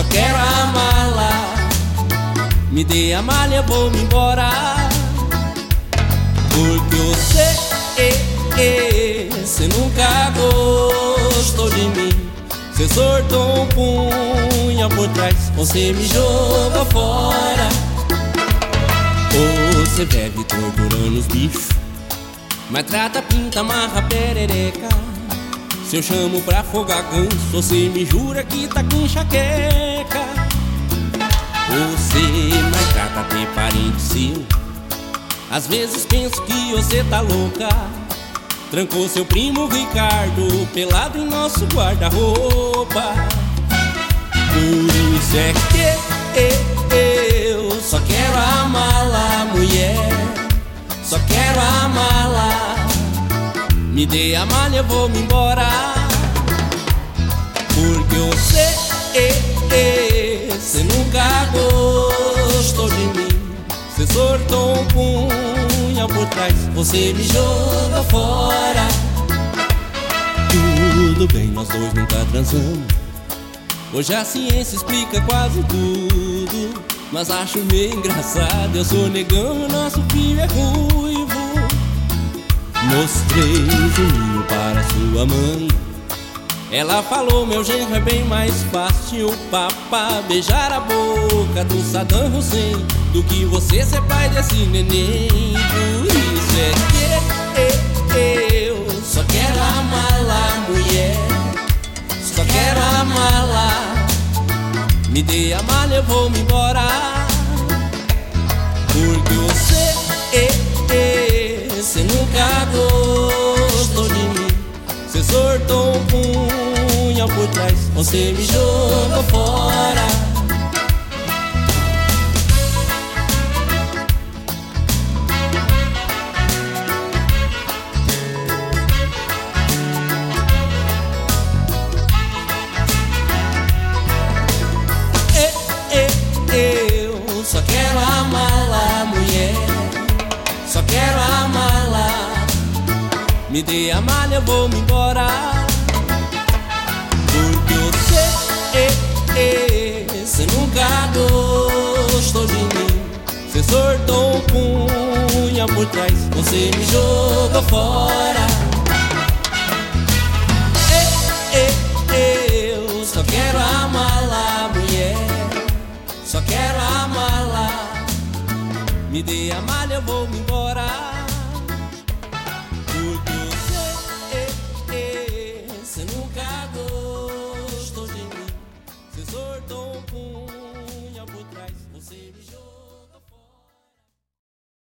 só quero amá-la. Me dê a malha, vou me embora. Porque você, você nunca gostou de mim. Você sortou um punha por trás, você me joga fora. Você bebe torturando os bichos, mas trata, pinta, amarra, perereca. Se eu chamo pra afogar ganso, você me jura que tá com enxaqueca. Você maltrata ter parente seu. Às vezes penso que você tá louca. Trancou seu primo Ricardo pelado em nosso guarda-roupa. Por isso é que eu só quero amá-la, mulher. Só quero amá-la. Me dê a malha, eu vou me embora. Porque você, você nunca gostou de mim. Você sortou um punhal por trás, você me joga fora. Tudo bem, nós dois nunca transamos. Hoje a ciência explica quase tudo. Mas acho meio engraçado, eu sou negão nosso filho é ruivo. Mostrei Juninho para sua mãe. Ela falou: Meu genro é bem mais fácil. Papá beijar a boca do Saddam Hussein do que você ser pai desse neném. Por isso é que eu só quero amá-la, mulher. Só quero amá-la. Me dê a malha, eu vou me embora. Você sortou um punhal por trás. Você me jogou fora Me dê a malha, eu vou me embora. Porque você, você nunca gostou de mim. Você sortou um punha por trás Você me jogou fora. Eu só quero amá-la, mulher. Só quero amá-la Me dê a malha, eu vou me embora tesouro dou um por trás, você me jogou.